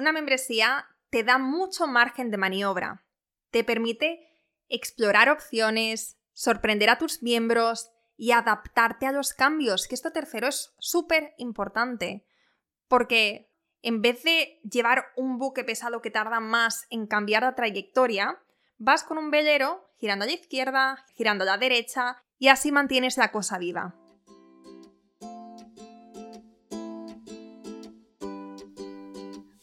Una membresía te da mucho margen de maniobra. Te permite explorar opciones, sorprender a tus miembros y adaptarte a los cambios, que esto tercero es súper importante, porque en vez de llevar un buque pesado que tarda más en cambiar la trayectoria, vas con un velero girando a la izquierda, girando a la derecha y así mantienes la cosa viva.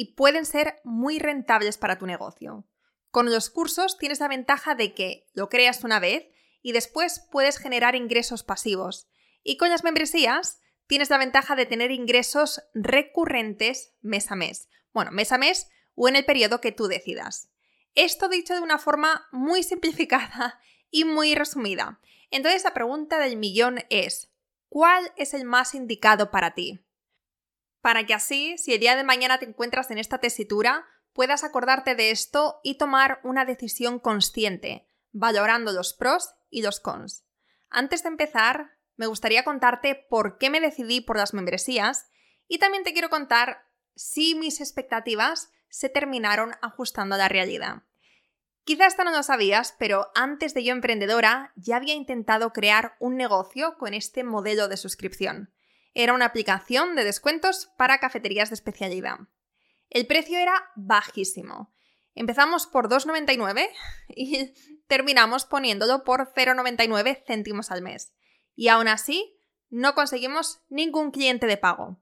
y pueden ser muy rentables para tu negocio. Con los cursos tienes la ventaja de que lo creas una vez y después puedes generar ingresos pasivos. Y con las membresías tienes la ventaja de tener ingresos recurrentes mes a mes. Bueno, mes a mes o en el periodo que tú decidas. Esto dicho de una forma muy simplificada y muy resumida. Entonces la pregunta del millón es, ¿cuál es el más indicado para ti? Para que así, si el día de mañana te encuentras en esta tesitura, puedas acordarte de esto y tomar una decisión consciente, valorando los pros y los cons. Antes de empezar, me gustaría contarte por qué me decidí por las membresías y también te quiero contar si mis expectativas se terminaron ajustando a la realidad. Quizás esto no lo sabías, pero antes de yo emprendedora ya había intentado crear un negocio con este modelo de suscripción. Era una aplicación de descuentos para cafeterías de especialidad. El precio era bajísimo. Empezamos por 2,99 y terminamos poniéndolo por 0,99 céntimos al mes. Y aún así, no conseguimos ningún cliente de pago.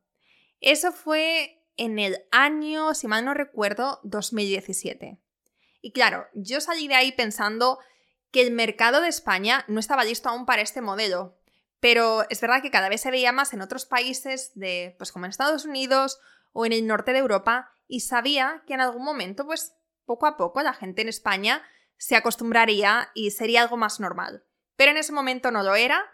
Eso fue en el año, si mal no recuerdo, 2017. Y claro, yo salí de ahí pensando que el mercado de España no estaba listo aún para este modelo. Pero es verdad que cada vez se veía más en otros países de, pues como en Estados Unidos o en el norte de Europa, y sabía que en algún momento, pues poco a poco, la gente en España se acostumbraría y sería algo más normal. Pero en ese momento no lo era.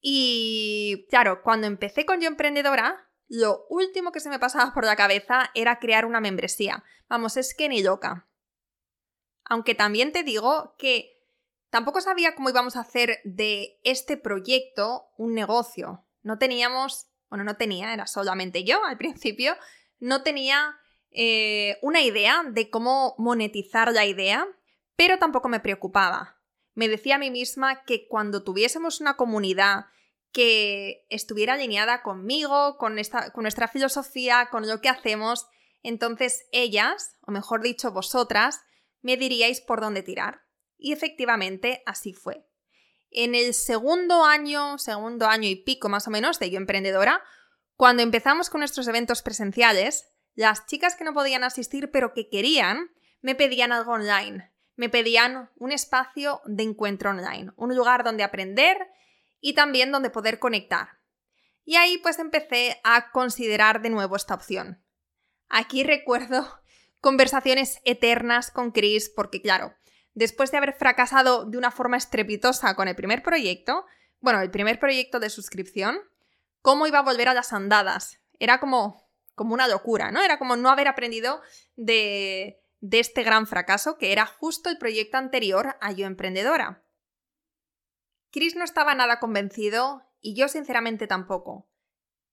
Y claro, cuando empecé con Yo Emprendedora, lo último que se me pasaba por la cabeza era crear una membresía. Vamos, es que ni loca. Aunque también te digo que tampoco sabía cómo íbamos a hacer de este proyecto un negocio. No teníamos, bueno, no tenía, era solamente yo al principio, no tenía eh, una idea de cómo monetizar la idea, pero tampoco me preocupaba. Me decía a mí misma que cuando tuviésemos una comunidad que estuviera alineada conmigo, con, esta, con nuestra filosofía, con lo que hacemos, entonces ellas, o mejor dicho vosotras, me diríais por dónde tirar. Y efectivamente así fue. En el segundo año, segundo año y pico más o menos de Yo Emprendedora, cuando empezamos con nuestros eventos presenciales, las chicas que no podían asistir pero que querían, me pedían algo online. Me pedían un espacio de encuentro online, un lugar donde aprender y también donde poder conectar. Y ahí pues empecé a considerar de nuevo esta opción. Aquí recuerdo conversaciones eternas con Chris porque claro, después de haber fracasado de una forma estrepitosa con el primer proyecto, bueno, el primer proyecto de suscripción, ¿cómo iba a volver a las andadas? Era como, como una locura, ¿no? Era como no haber aprendido de, de este gran fracaso que era justo el proyecto anterior a Yo Emprendedora. Chris no estaba nada convencido y yo sinceramente tampoco.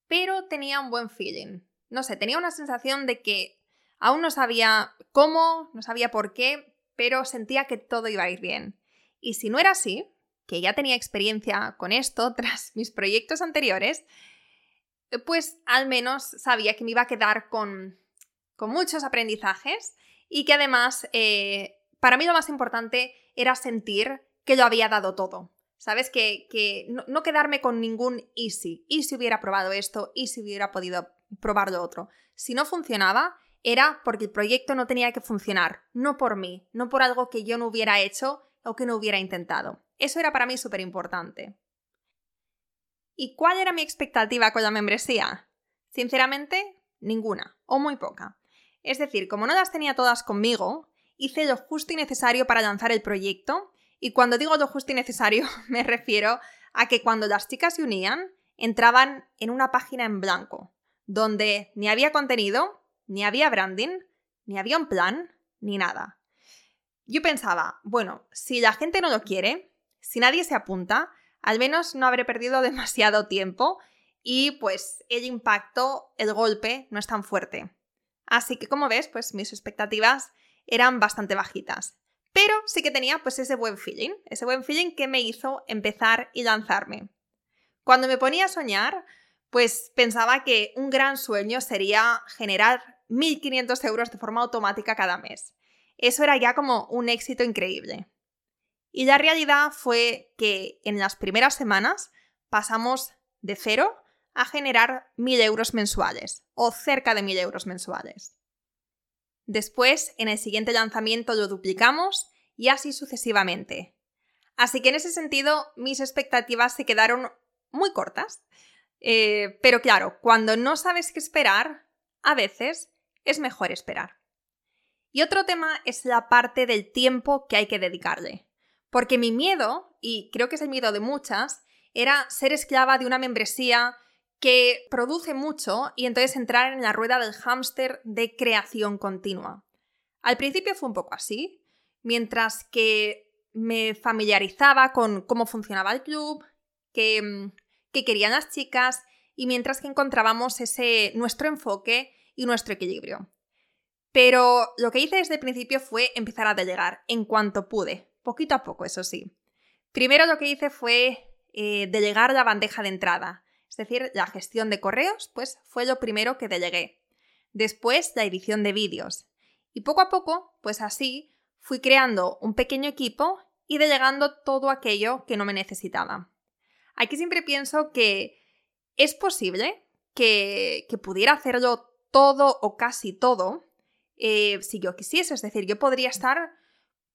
Pero tenía un buen feeling. No sé, tenía una sensación de que aún no sabía cómo, no sabía por qué, pero sentía que todo iba a ir bien. Y si no era así, que ya tenía experiencia con esto tras mis proyectos anteriores, pues al menos sabía que me iba a quedar con, con muchos aprendizajes y que además, eh, para mí lo más importante era sentir que lo había dado todo. ¿Sabes? Que, no, quedarme con ningún easy. Y si hubiera probado esto, y si hubiera podido probar lo otro. Si no funcionaba, era porque el proyecto no tenía que funcionar, no por mí, no por algo que yo no hubiera hecho o que no hubiera intentado. Eso era para mí súper importante. ¿Y cuál era mi expectativa con la membresía? Sinceramente, ninguna, o muy poca. Es decir, como no las tenía todas conmigo, hice lo justo y necesario para lanzar el proyecto y cuando digo lo justo y necesario, me refiero a que cuando las chicas se unían, entraban en una página en blanco, donde ni había contenido, ni había branding, ni había un plan, ni nada. Yo pensaba, bueno, si la gente no lo quiere, si nadie se apunta, al menos no habré perdido demasiado tiempo y pues el impacto, el golpe, no es tan fuerte. Así que como ves, pues mis expectativas eran bastante bajitas. Pero sí que tenía pues ese buen feeling, ese buen feeling que me hizo empezar y lanzarme. Cuando me ponía a soñar, pues pensaba que un gran sueño sería generar 1.500 euros de forma automática cada mes. Eso era ya como un éxito increíble. Y la realidad fue que en las primeras semanas pasamos de cero a generar 1.000 euros mensuales, o cerca de 1.000 euros mensuales. Después, en el siguiente lanzamiento lo duplicamos y así sucesivamente. Así que en ese sentido, mis expectativas se quedaron muy cortas. Eh, pero claro, cuando no sabes qué esperar, a veces es mejor esperar. Y otro tema es la parte del tiempo que hay que dedicarle. Porque mi miedo, y creo que es el miedo de muchas, era ser esclava de una membresía que produce mucho y entonces entrar en la rueda del hámster de creación continua. Al principio fue un poco así, mientras que me familiarizaba con cómo funcionaba el club, qué, querían las chicas y mientras que encontrábamos ese nuestro enfoque y nuestro equilibrio. Pero lo que hice desde el principio fue empezar a delegar en cuanto pude, poquito a poco, eso sí. Primero lo que hice fue eh, delegar la bandeja de entrada, es decir, la gestión de correos, pues fue lo primero que delegué. Después, la edición de vídeos. Y poco a poco, pues así, fui creando un pequeño equipo y delegando todo aquello que no me necesitaba. Aquí siempre pienso que es posible que, pudiera hacerlo todo o casi todo eh, si yo quisiese. Es decir, yo podría estar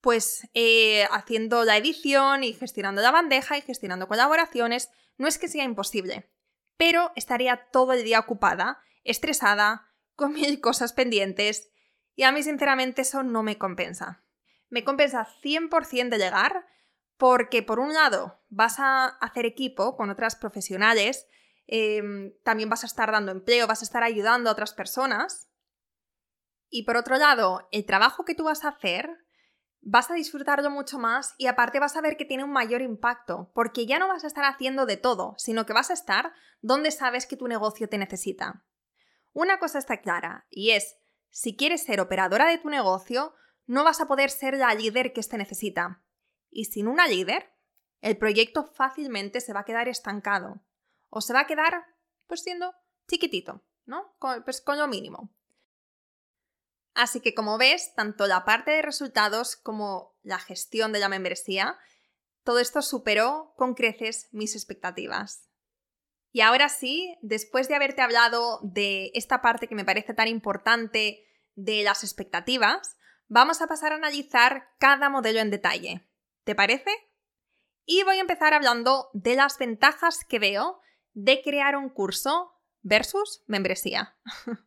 pues eh, haciendo la edición y gestionando la bandeja y gestionando colaboraciones. No es que sea imposible, pero estaría todo el día ocupada, estresada, con mil cosas pendientes, y a mí sinceramente eso no me compensa. Me compensa 100% de llegar porque por un lado vas a hacer equipo con otras profesionales, em, también vas a estar dando empleo, vas a estar ayudando a otras personas, y por otro lado, el trabajo que tú vas a hacer vas a disfrutarlo mucho más y aparte vas a ver que tiene un mayor impacto, porque ya no vas a estar haciendo de todo, sino que vas a estar donde sabes que tu negocio te necesita. Una cosa está clara, y es, si quieres ser operadora de tu negocio, no vas a poder ser la líder que éste necesita. Y sin una líder, el proyecto fácilmente se va a quedar estancado. O se va a quedar, pues siendo chiquitito, ¿no? pues con lo mínimo. Así que como ves, tanto la parte de resultados como la gestión de la membresía, todo esto superó con creces mis expectativas. Y ahora sí, después de haberte hablado de esta parte que me parece tan importante de las expectativas, vamos a pasar a analizar cada modelo en detalle. ¿Te parece? Y voy a empezar hablando de las ventajas que veo de crear un curso versus membresía.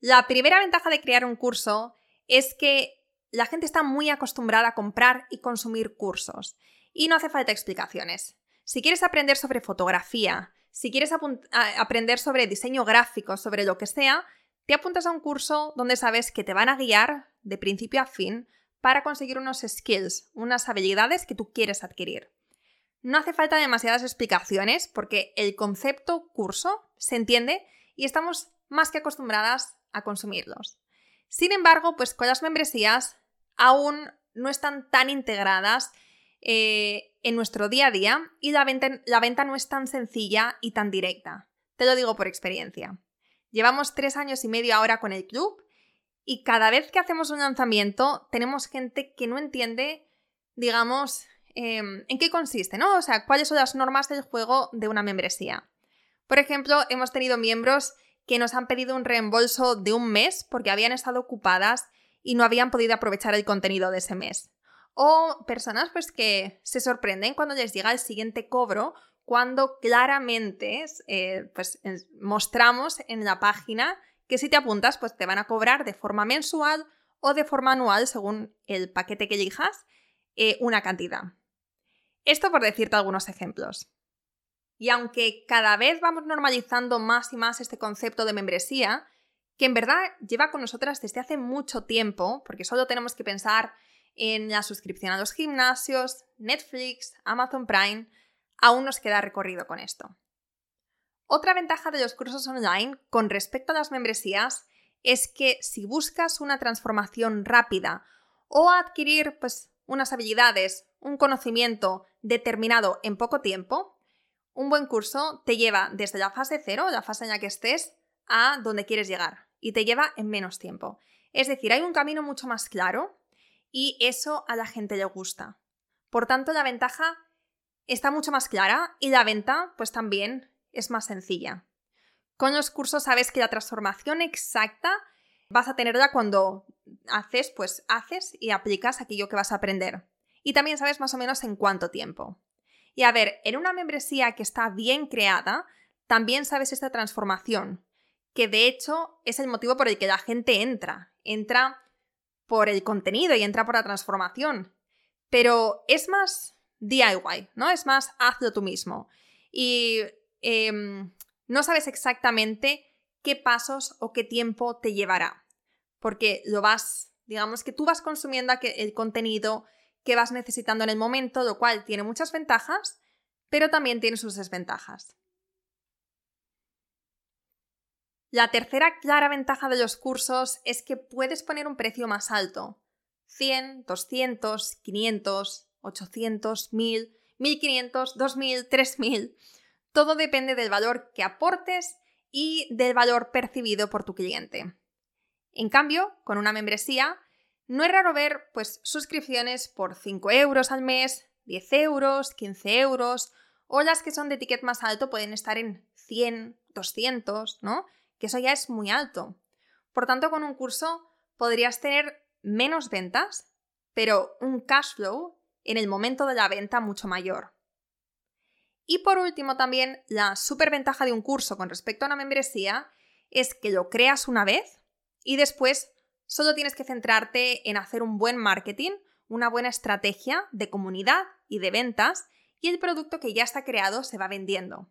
La primera ventaja de crear un curso es que la gente está muy acostumbrada a comprar y consumir cursos y no hace falta explicaciones. Si quieres aprender sobre fotografía, si quieres aprender sobre diseño gráfico, sobre lo que sea, te apuntas a un curso donde sabes que te van a guiar de principio a fin para conseguir unos skills, unas habilidades que tú quieres adquirir. No hace falta demasiadas explicaciones porque el concepto curso se entiende y estamos más que acostumbradas a consumirlos. Sin embargo, pues con las membresías aún no están tan integradas eh, en nuestro día a día y la venta, la venta no es tan sencilla y tan directa. Te lo digo por experiencia. Llevamos tres años y medio ahora con el club Y cada vez que hacemos un lanzamiento, tenemos gente que no entiende, digamos, em, en qué consiste, ¿no? O sea, cuáles son las normas del juego de una membresía. Por ejemplo, hemos tenido miembros que nos han pedido un reembolso de un mes porque habían estado ocupadas y no habían podido aprovechar el contenido de ese mes. O personas pues que se sorprenden cuando les llega el siguiente cobro cuando claramente eh, pues, mostramos en la página que si te apuntas pues te van a cobrar de forma mensual o de forma anual según el paquete que elijas eh, una cantidad. Esto por decirte algunos ejemplos. Y aunque cada vez vamos normalizando más y más este concepto de membresía, que en verdad lleva con nosotras desde hace mucho tiempo, porque solo tenemos que pensar en la suscripción a los gimnasios, Netflix, Amazon Prime, aún nos queda recorrido con esto. Otra ventaja de los cursos online con respecto a las membresías es que si buscas una transformación rápida o adquirir pues, unas habilidades, un conocimiento determinado en poco tiempo, un buen curso te lleva desde la fase cero, la fase en la que estés, a donde quieres llegar y te lleva en menos tiempo. Es decir, hay un camino mucho más claro y eso a la gente le gusta. Por tanto, la ventaja está mucho más clara y la venta pues también es más sencilla. Con los cursos sabes que la transformación exacta vas a tenerla cuando haces, pues haces y aplicas aquello que vas a aprender. Y también sabes más o menos en cuánto tiempo. Y a ver, en una membresía que está bien creada, también sabes esta transformación, que de hecho es el motivo por el que la gente entra. Entra por el contenido y entra por la transformación. Pero es más DIY, ¿no? Es más hazlo tú mismo. Y em, no sabes exactamente qué pasos o qué tiempo te llevará. Porque lo vas, digamos que tú vas consumiendo el contenido que vas necesitando en el momento, lo cual tiene muchas ventajas, pero también tiene sus desventajas. La tercera clara ventaja de los cursos es que puedes poner un precio más alto. 100, 200, 500, 800, 1000, 1500, 2000, 3000. Todo depende del valor que aportes y del valor percibido por tu cliente. En cambio, con una membresía, no es raro ver pues, suscripciones por 5 euros al mes, 10 euros, 15 euros, o las que son de ticket más alto pueden estar en 100, 200, ¿no? que eso ya es muy alto. Por tanto, con un curso podrías tener menos ventas, pero un cash flow en el momento de la venta mucho mayor. Y por último, también la superventaja de un curso con respecto a una membresía es que lo creas una vez y después solo tienes que centrarte en hacer un buen marketing, una buena estrategia de comunidad y de ventas y el producto que ya está creado se va vendiendo.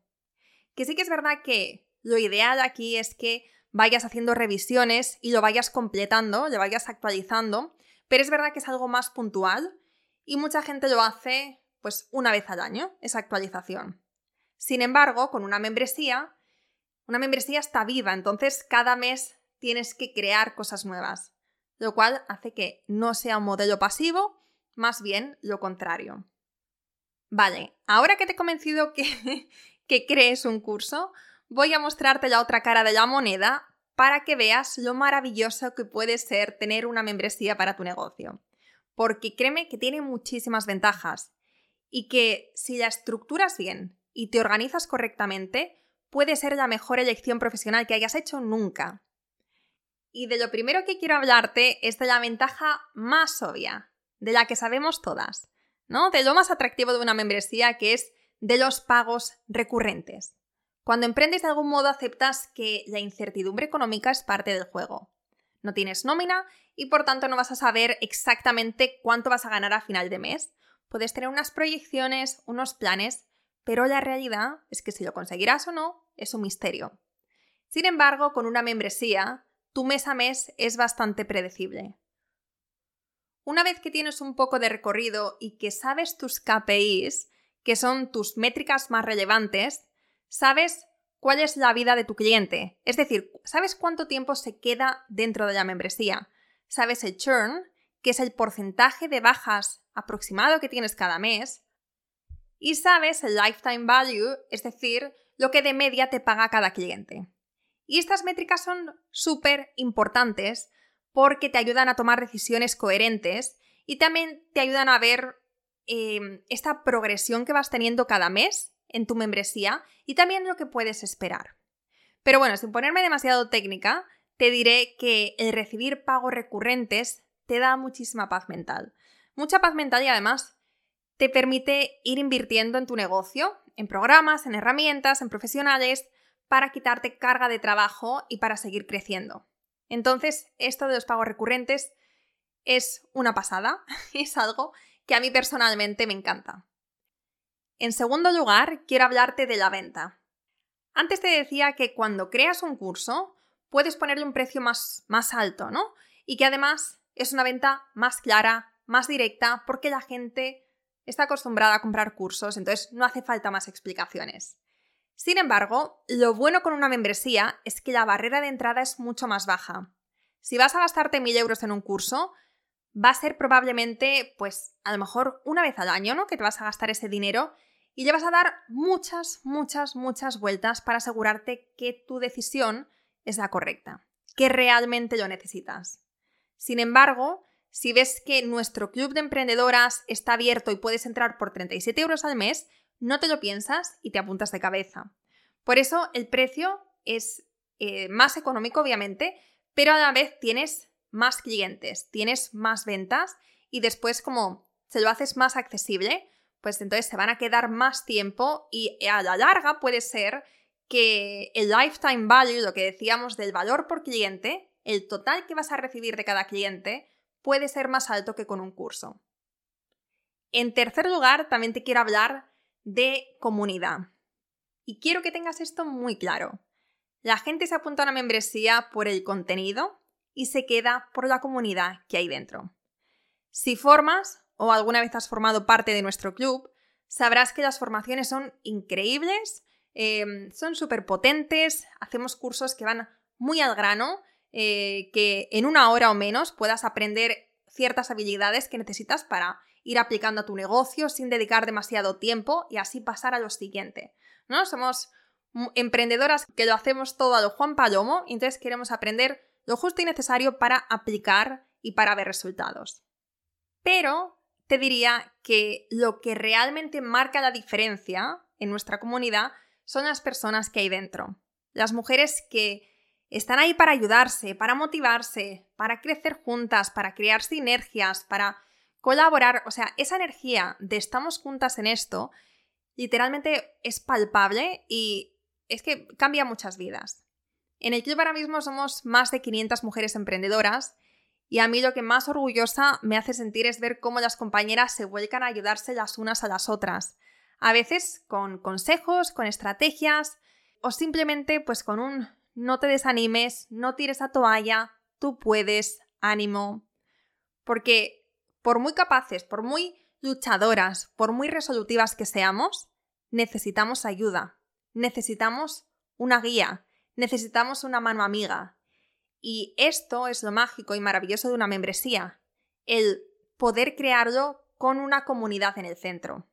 Que sí que es verdad que lo ideal aquí es que vayas haciendo revisiones y lo vayas completando, lo vayas actualizando, pero es verdad que es algo más puntual y mucha gente lo hace pues una vez al año, esa actualización. Sin embargo, con una membresía, una membresía está viva, entonces cada mes tienes que crear cosas nuevas, lo cual hace que no sea un modelo pasivo, más bien lo contrario. Vale, ahora que te he convencido que, que crees un curso, voy a mostrarte la otra cara de la moneda para que veas lo maravilloso que puede ser tener una membresía para tu negocio. Porque créeme que tiene muchísimas ventajas y que si la estructuras bien y te organizas correctamente, puede ser la mejor elección profesional que hayas hecho nunca. Y de lo primero que quiero hablarte es de la ventaja más obvia, de la que sabemos todas, ¿no? De lo más atractivo de una membresía que es de los pagos recurrentes. Cuando emprendes de algún modo aceptas que la incertidumbre económica es parte del juego. No tienes nómina y por tanto no vas a saber exactamente cuánto vas a ganar a final de mes. Puedes tener unas proyecciones, unos planes, pero la realidad es que si lo conseguirás o no es un misterio. Sin embargo, con una membresía, tu mes a mes es bastante predecible. Una vez que tienes un poco de recorrido y que sabes tus KPIs, que son tus métricas más relevantes, sabes cuál es la vida de tu cliente. Es decir, sabes cuánto tiempo se queda dentro de la membresía. Sabes el churn, que es el porcentaje de bajas aproximado que tienes cada mes. Y sabes el lifetime value, es decir, lo que de media te paga cada cliente. Y estas métricas son súper importantes porque te ayudan a tomar decisiones coherentes y también te ayudan a ver em, esta progresión que vas teniendo cada mes en tu membresía y también lo que puedes esperar. Pero bueno, sin ponerme demasiado técnica, te diré que el recibir pagos recurrentes te da muchísima paz mental. Mucha paz mental y además te permite ir invirtiendo en tu negocio, en programas, en herramientas, en profesionales, para quitarte carga de trabajo y para seguir creciendo. Entonces, esto de los pagos recurrentes es una pasada, es algo que a mí personalmente me encanta. En segundo lugar, quiero hablarte de la venta. Antes te decía que cuando creas un curso, puedes ponerle un precio más, más alto, ¿no? Y que además es una venta más clara, más directa, porque la gente está acostumbrada a comprar cursos, entonces no hace falta más explicaciones. Sin embargo, lo bueno con una membresía es que la barrera de entrada es mucho más baja. Si vas a gastarte 1.000 euros en un curso, va a ser probablemente, pues, a lo mejor una vez al año, ¿no? Que te vas a gastar ese dinero y le vas a dar muchas, muchas, muchas vueltas para asegurarte que tu decisión es la correcta, que realmente lo necesitas. Sin embargo, si ves que nuestro club de emprendedoras está abierto y puedes entrar por 37 euros al mes, no te lo piensas y te apuntas de cabeza. Por eso el precio es eh, más económico, obviamente, pero a la vez tienes más clientes, tienes más ventas y después como se lo haces más accesible, pues entonces se van a quedar más tiempo y a la larga puede ser que el lifetime value, lo que decíamos del valor por cliente, el total que vas a recibir de cada cliente, puede ser más alto que con un curso. En tercer lugar, también te quiero hablar de comunidad. Y quiero que tengas esto muy claro. La gente se apunta a una membresía por el contenido y se queda por la comunidad que hay dentro. Si formas o alguna vez has formado parte de nuestro club, sabrás que las formaciones son increíbles, em, son súper potentes, hacemos cursos que van muy al grano, eh, que en una hora o menos puedas aprender ciertas habilidades que necesitas para ir aplicando a tu negocio sin dedicar demasiado tiempo y así pasar a lo siguiente. ¿no? Somos emprendedoras que lo hacemos todo a lo Juan Palomo, y entonces queremos aprender lo justo y necesario para aplicar y para ver resultados. Pero te diría que lo que realmente marca la diferencia en nuestra comunidad son las personas que hay dentro. Las mujeres que están ahí para ayudarse, para motivarse, para crecer juntas, para crear sinergias, para colaborar, o sea, esa energía de estamos juntas en esto, literalmente es palpable y es que cambia muchas vidas. En el club ahora mismo somos más de 500 mujeres emprendedoras y a mí lo que más orgullosa me hace sentir es ver cómo las compañeras se vuelcan a ayudarse las unas a las otras. A veces con consejos, con estrategias o simplemente pues con un no te desanimes, no tires a toalla, tú puedes, ánimo. Porque por muy capaces, por muy luchadoras, por muy resolutivas que seamos, necesitamos ayuda, necesitamos una guía, necesitamos una mano amiga. Y esto es lo mágico y maravilloso de una membresía, el poder crearlo con una comunidad en el centro.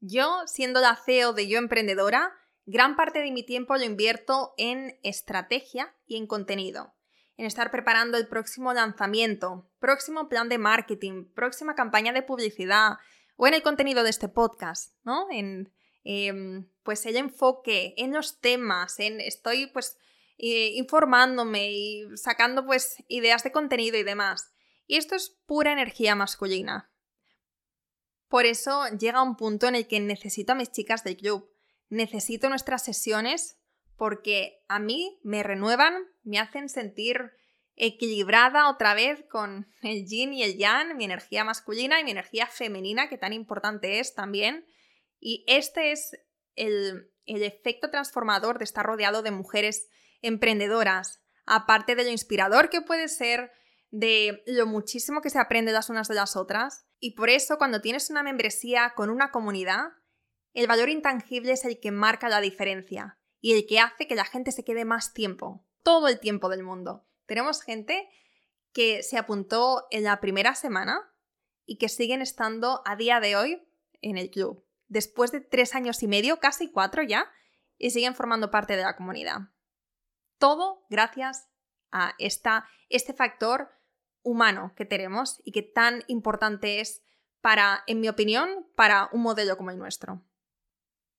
Yo, siendo la CEO de Yo Emprendedora, gran parte de mi tiempo lo invierto en estrategia y en contenido en estar preparando el próximo lanzamiento, próximo plan de marketing, próxima campaña de publicidad o en el contenido de este podcast, ¿no? En em, pues el enfoque, en los temas, en estoy pues eh, informándome y sacando pues ideas de contenido y demás. Y esto es pura energía masculina. Por eso llega un punto en el que necesito a mis chicas del club. Necesito nuestras sesiones porque a mí me renuevan, me hacen sentir equilibrada otra vez con el yin y el yang, mi energía masculina y mi energía femenina, que tan importante es también. Y este es el, efecto transformador de estar rodeado de mujeres emprendedoras, aparte de lo inspirador que puede ser, de lo muchísimo que se aprende las unas de las otras. Y por eso cuando tienes una membresía con una comunidad, el valor intangible es el que marca la diferencia y el que hace que la gente se quede más tiempo, todo el tiempo del mundo. Tenemos gente que se apuntó en la primera semana y que siguen estando a día de hoy en el club, después de tres años y medio, casi cuatro ya, y siguen formando parte de la comunidad. Todo gracias a este factor humano que tenemos y que tan importante es para, en mi opinión, para un modelo como el nuestro.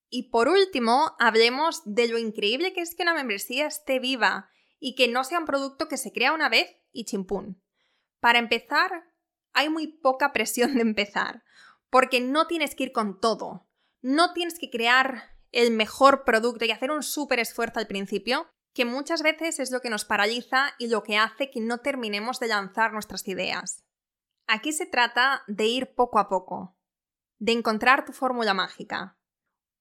Y por último, hablemos de lo increíble que es que una membresía esté viva y que no sea un producto que se crea una vez y chimpún. Para empezar, hay muy poca presión de empezar, porque no tienes que ir con todo, no tienes que crear el mejor producto y hacer un súper esfuerzo al principio, que muchas veces es lo que nos paraliza y lo que hace que no terminemos de lanzar nuestras ideas. Aquí se trata de ir poco a poco, de encontrar tu fórmula mágica.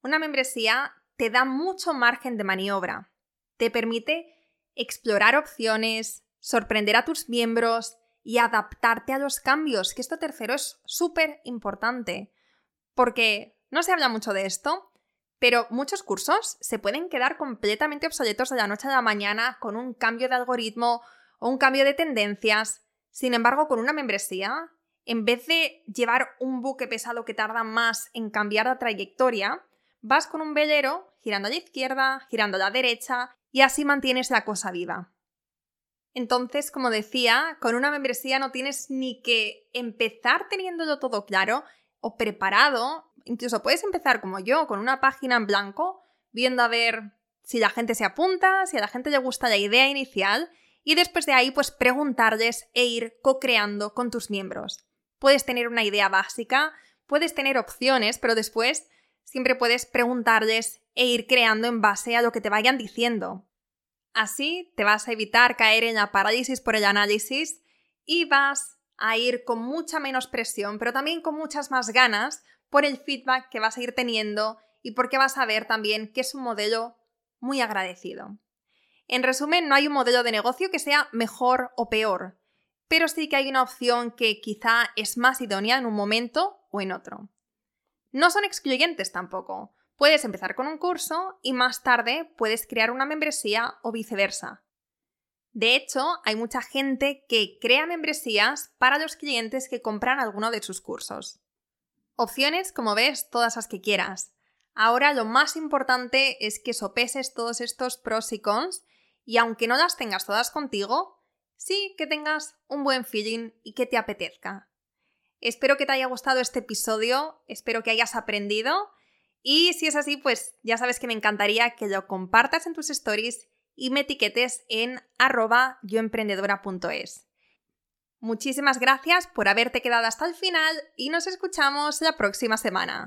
Una membresía te da mucho margen de maniobra, te permite explorar opciones, sorprender a tus miembros y adaptarte a los cambios, que esto tercero es súper importante, porque no se habla mucho de esto, pero muchos cursos se pueden quedar completamente obsoletos de la noche a la mañana con un cambio de algoritmo o un cambio de tendencias. Sin embargo, con una membresía, en vez de llevar un buque pesado que tarda más en cambiar la trayectoria, vas con un velero girando a la izquierda, girando a la derecha y así mantienes la cosa viva. Entonces, como decía, con una membresía no tienes ni que empezar teniéndolo todo claro o preparado Incluso puedes empezar como yo, con una página en blanco, viendo a ver si la gente se apunta, si a la gente le gusta la idea inicial, y después de ahí, pues preguntarles e ir co-creando con tus miembros. Puedes tener una idea básica, puedes tener opciones, pero después siempre puedes preguntarles e ir creando en base a lo que te vayan diciendo. Así te vas a evitar caer en la parálisis por el análisis y vas a ir con mucha menos presión, pero también con muchas más ganas por el feedback que vas a ir teniendo y porque vas a ver también que es un modelo muy agradecido. En resumen, no hay un modelo de negocio que sea mejor o peor, pero sí que hay una opción que quizá es más idónea en un momento o en otro. No son excluyentes tampoco. Puedes empezar con un curso y más tarde puedes crear una membresía o viceversa. De hecho, hay mucha gente que crea membresías para los clientes que compran alguno de sus cursos. Opciones, como ves, todas las que quieras. Ahora lo más importante es que sopeses todos estos pros y cons y aunque no las tengas todas contigo, sí que tengas un buen feeling y que te apetezca. Espero que te haya gustado este episodio, espero que hayas aprendido y si es así, pues ya sabes que me encantaría que lo compartas en tus stories y me etiquetes en arroba yoemprendedora.es. Muchísimas gracias por haberte quedado hasta el final y nos escuchamos la próxima semana.